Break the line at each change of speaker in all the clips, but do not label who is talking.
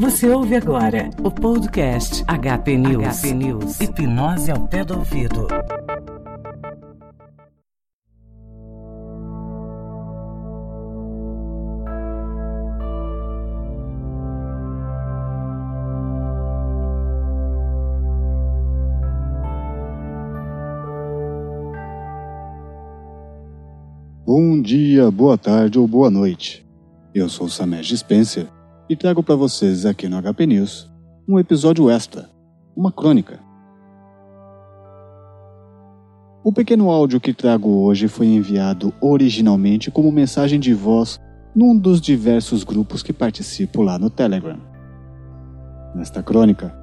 Você ouve agora o podcast HP News. HP News. Hipnose ao pé do ouvido.
Bom dia, boa tarde ou boa noite. Eu sou Samej Spencer e trago para vocês aqui no HP News um episódio extra, uma crônica. O pequeno áudio que trago hoje foi enviado originalmente como mensagem de voz num dos diversos grupos que participo lá no Telegram. Nesta crônica,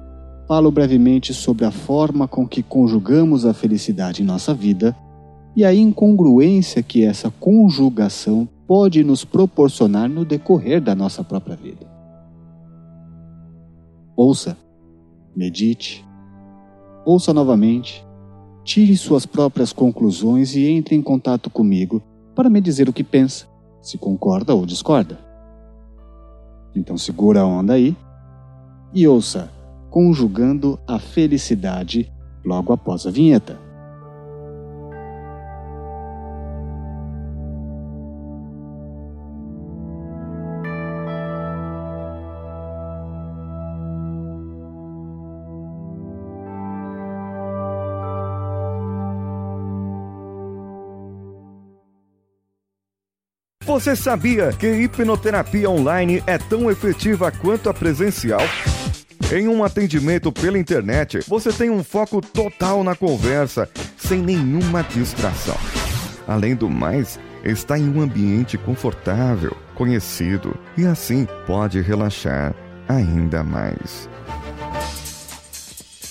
falo brevemente sobre a forma com que conjugamos a felicidade em nossa vida e a incongruência que essa conjugação pode nos proporcionar no decorrer da nossa própria vida. Ouça, medite, ouça novamente, tire suas próprias conclusões e entre em contato comigo para me dizer o que pensa, se concorda ou discorda. Então segura a onda aí e ouça Conjugando a Felicidade logo após a vinheta.
Você sabia que hipnoterapia online é tão efetiva quanto a presencial? Em um atendimento pela internet, você tem um foco total na conversa, sem nenhuma distração. Além do mais, está em um ambiente confortável, conhecido e assim pode relaxar ainda mais.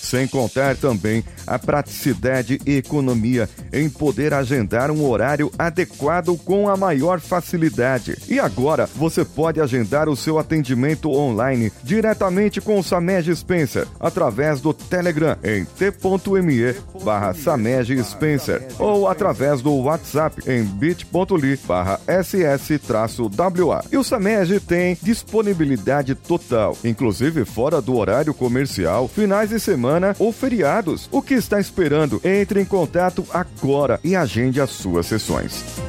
Sem contar também a praticidade e economia em poder agendar um horário adequado com a maior facilidade. E agora você pode agendar o seu atendimento online diretamente com o Samej Spencer através do Telegram em t.me barra Samej Spencer ou através do WhatsApp em bit.ly barra ss-wa. E o Samej tem disponibilidade total, inclusive fora do horário comercial, finais de semana semana ou feriados. O que está esperando? Entre em contato agora e agende as suas sessões.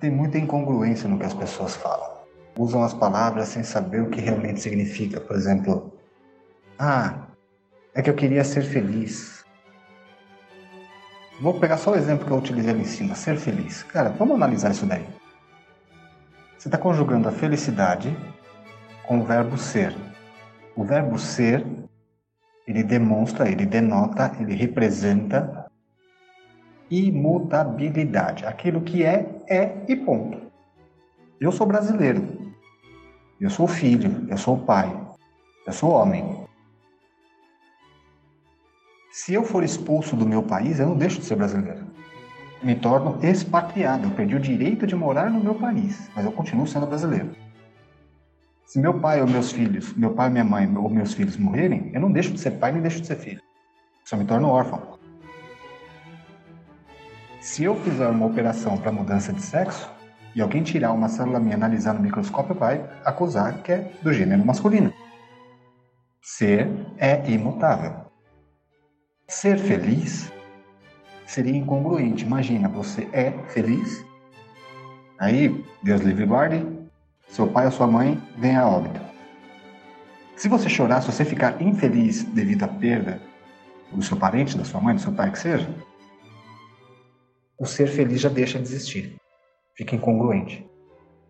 Tem muita incongruência no que as pessoas falam. Usam as palavras sem saber o que realmente significa. Por exemplo, ah, é que eu queria ser feliz. Vou pegar só o exemplo que eu utilizei ali em cima, ser feliz. Cara, vamos analisar isso daí. Você está conjugando a felicidade com o verbo ser. O verbo ser, ele demonstra, ele denota, ele representa imutabilidade. Aquilo que é, é e ponto. Eu sou brasileiro. Eu sou filho. Eu sou pai. Eu sou homem. Se eu for expulso do meu país, eu não deixo de ser brasileiro. Me torno expatriado. Eu perdi o direito de morar no meu país, mas eu continuo sendo brasileiro. Se meu pai ou meus filhos, meu pai, minha mãe ou meus filhos morrerem, eu não deixo de ser pai nem deixo de ser filho. Só me torno órfão. Se eu fizer uma operação para mudança de sexo e alguém tirar uma célula minha analisar no microscópio, vai acusar que é do gênero masculino. Ser é imutável. Ser feliz seria incongruente. Imagina, você é feliz, aí, Deus livre e guarde, seu pai ou sua mãe vem a óbito. Se você chorar, se você ficar infeliz devido à perda do seu parente, da sua mãe, do seu pai que seja, o ser feliz já deixa de existir. Fica incongruente.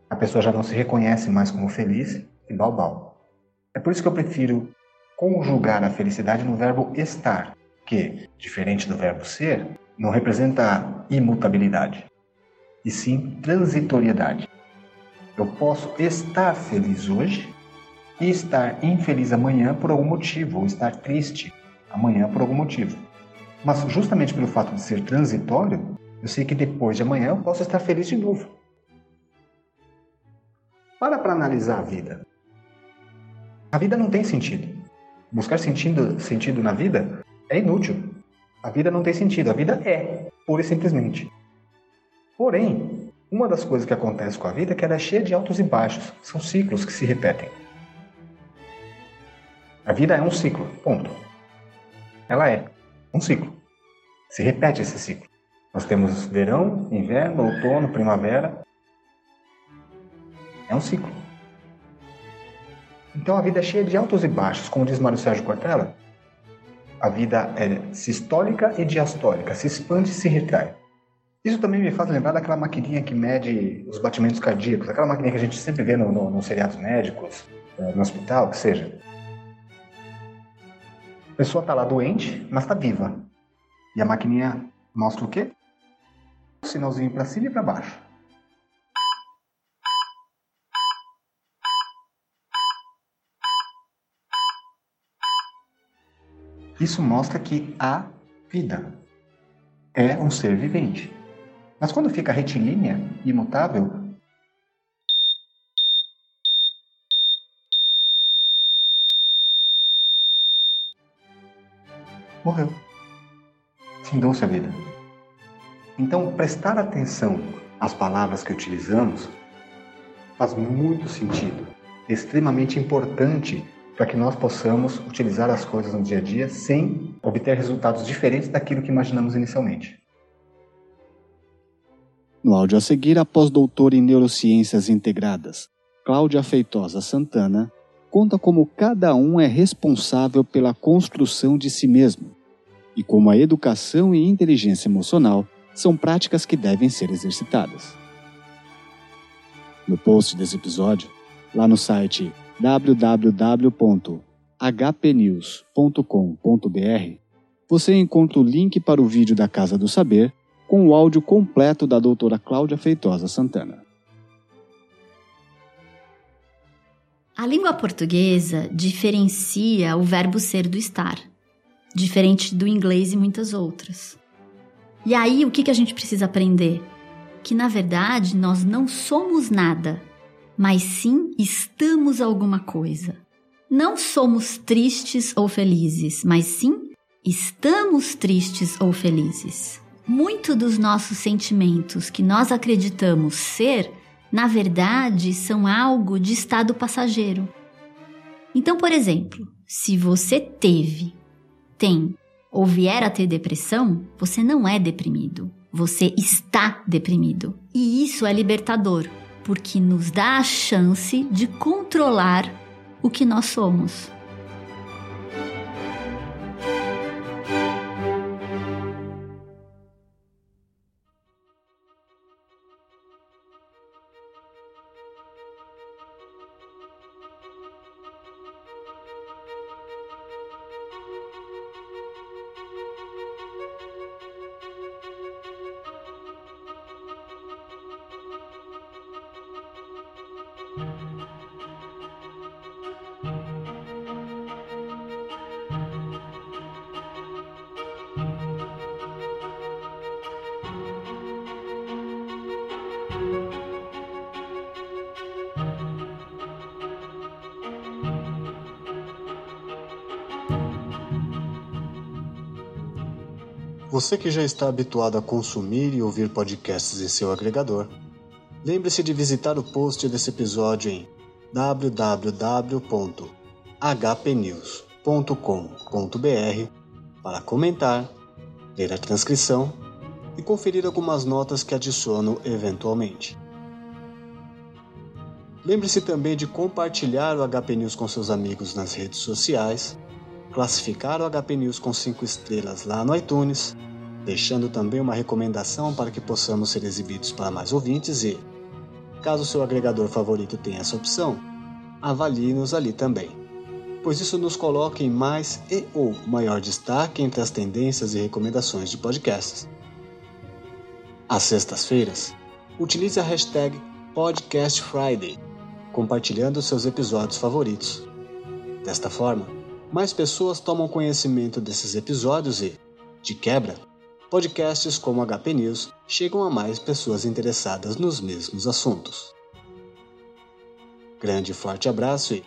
A pessoa já não se reconhece mais como feliz e balbal. É por isso que eu prefiro conjugar a felicidade no verbo estar, que, diferente do verbo ser, não representa imutabilidade, e sim transitoriedade. Eu posso estar feliz hoje,
e estar infeliz amanhã por algum motivo, ou estar triste amanhã por algum motivo. Mas justamente pelo fato de ser transitório, eu sei que depois de amanhã eu posso estar feliz de novo. Para para analisar a vida. A vida não tem sentido. Buscar sentido, sentido na vida é inútil. A vida não tem sentido. A vida é, pura e simplesmente. Porém, uma das coisas que acontece com a vida é que ela é cheia de altos e baixos. São ciclos que se repetem. A vida é um ciclo, ponto. Ela é um ciclo. Se repete esse ciclo. Nós temos verão, inverno, outono, primavera. É um ciclo. Então a vida é cheia de altos e baixos, como diz Mário Sérgio Cortella. A vida é sistólica e diastólica, se expande e se retrai. Isso também me faz lembrar daquela maquininha que mede os batimentos cardíacos, aquela maquininha que a gente sempre vê nos no, no seriados médicos, eh, no hospital, que seja. A pessoa está lá doente, mas está viva. E a maquininha mostra o quê? Sinalzinho para cima e para baixo. Isso mostra que há vida. É um ser vivente. Mas quando fica retilínea, imutável, morreu. Findou-se a vida. Então, prestar atenção às palavras que utilizamos faz muito sentido, é extremamente importante para que nós possamos utilizar as coisas no dia a dia sem obter resultados diferentes daquilo que imaginamos inicialmente.
No áudio a seguir, a pós-doutora em Neurociências Integradas, Cláudia Feitosa Santana, conta como cada um é responsável pela construção de si mesmo e como a educação e inteligência emocional são práticas que devem ser exercitadas. No post desse episódio, lá no site www.hpnews.com.br, você encontra o link para o vídeo da Casa do Saber com o áudio completo da doutora Cláudia Feitosa Santana.
A língua portuguesa diferencia o verbo ser do estar, diferente do inglês e muitas outras. E aí, o que, que a gente precisa aprender? Que na verdade nós não somos nada, mas sim estamos alguma coisa. Não somos tristes ou felizes, mas sim estamos tristes ou felizes. Muito dos nossos sentimentos que nós acreditamos ser, na verdade, são algo de estado passageiro. Então, por exemplo, se você teve, tem ou vier a ter depressão, você não é deprimido. Você está deprimido. E isso é libertador porque nos dá a chance de controlar o que nós somos.
Você que já está habituado a consumir e ouvir podcasts em seu agregador, lembre-se de visitar o post desse episódio em www.hpnews.com.br para comentar, ler a transcrição e conferir algumas notas que adiciono eventualmente. Lembre-se também de compartilhar o HP News com seus amigos nas redes sociais classificar o HP News com 5 estrelas lá no iTunes, deixando também uma recomendação para que possamos ser exibidos para mais ouvintes e, caso seu agregador favorito tenha essa opção, avalie-nos ali também, pois isso nos coloca em mais e ou maior destaque entre as tendências e recomendações de podcasts. Às sextas-feiras, utilize a hashtag PodcastFriday, compartilhando seus episódios favoritos Desta forma, mais pessoas tomam conhecimento desses episódios e, de quebra, podcasts como HP News chegam a mais pessoas interessadas nos mesmos assuntos. Grande e forte abraço e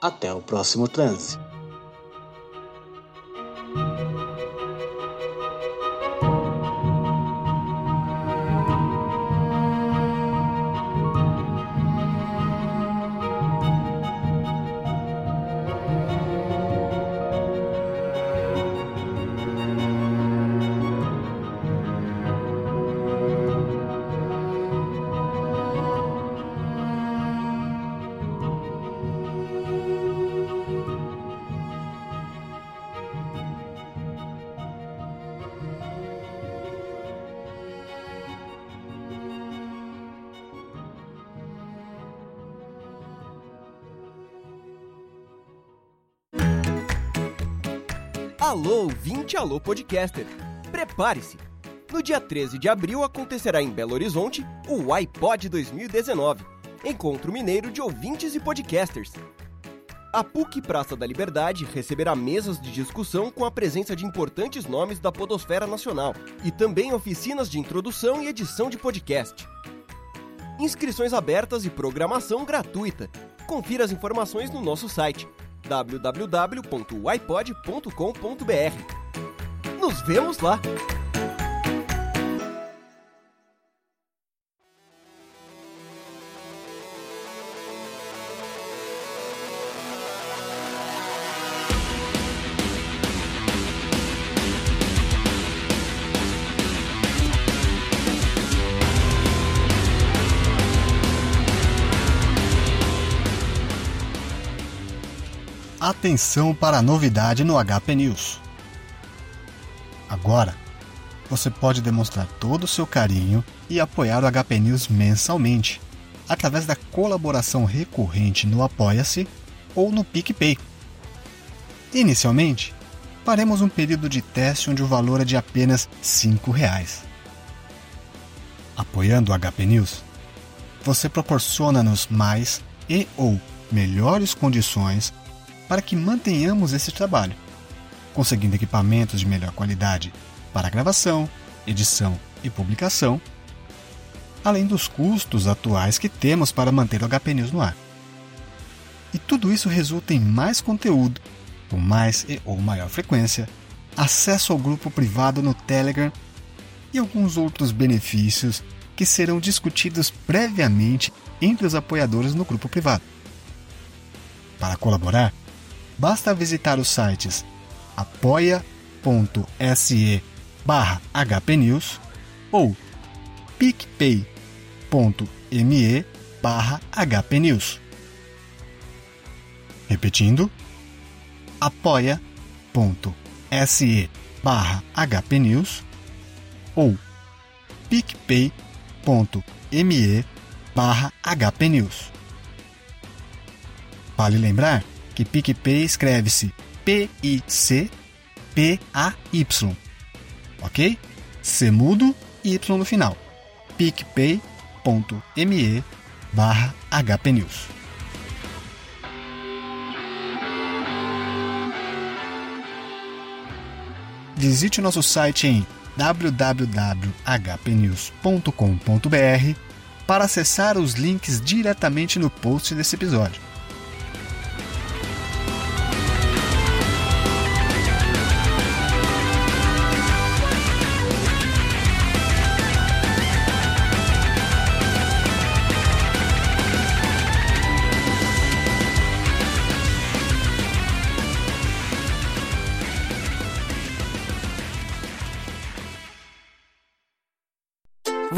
até o próximo transe.
Alô, ouvinte, alô, podcaster. Prepare-se. No dia 13 de abril acontecerá em Belo Horizonte o iPod 2019, Encontro Mineiro de Ouvintes e Podcasters. A PUC Praça da Liberdade receberá mesas de discussão com a presença de importantes nomes da podosfera nacional e também oficinas de introdução e edição de podcast. Inscrições abertas e programação gratuita. Confira as informações no nosso site www.ipod.com.br. Nos vemos lá!
Atenção para a novidade no HP News. Agora, você pode demonstrar todo o seu carinho e apoiar o HP News mensalmente, através da colaboração recorrente no Apoia-se ou no PicPay. Inicialmente, faremos um período de teste onde o valor é de apenas R$ reais. Apoiando o HP News, você proporciona-nos mais e ou melhores condições para que mantenhamos esse trabalho, conseguindo equipamentos de melhor qualidade para gravação, edição e publicação, além dos custos atuais que temos para manter o HP News no ar. E tudo isso resulta em mais conteúdo, com mais e ou maior frequência, acesso ao grupo privado no Telegram e alguns outros benefícios que serão discutidos previamente entre os apoiadores no grupo privado. Para colaborar, basta visitar os sites apoia.se barra hpnews ou picpay.me barra hpnews. Repetindo, apoia.se barra hpnews ou picpay.me barra hpnews. Vale lembrar que PicPay escreve-se P-I-C-P-A-Y. Ok? C mudo e Y no final. picpay.me barra hpnews. Visite o nosso site em www.hpnews.com.br para acessar os links diretamente no post desse episódio.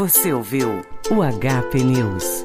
Você ouviu o HP News.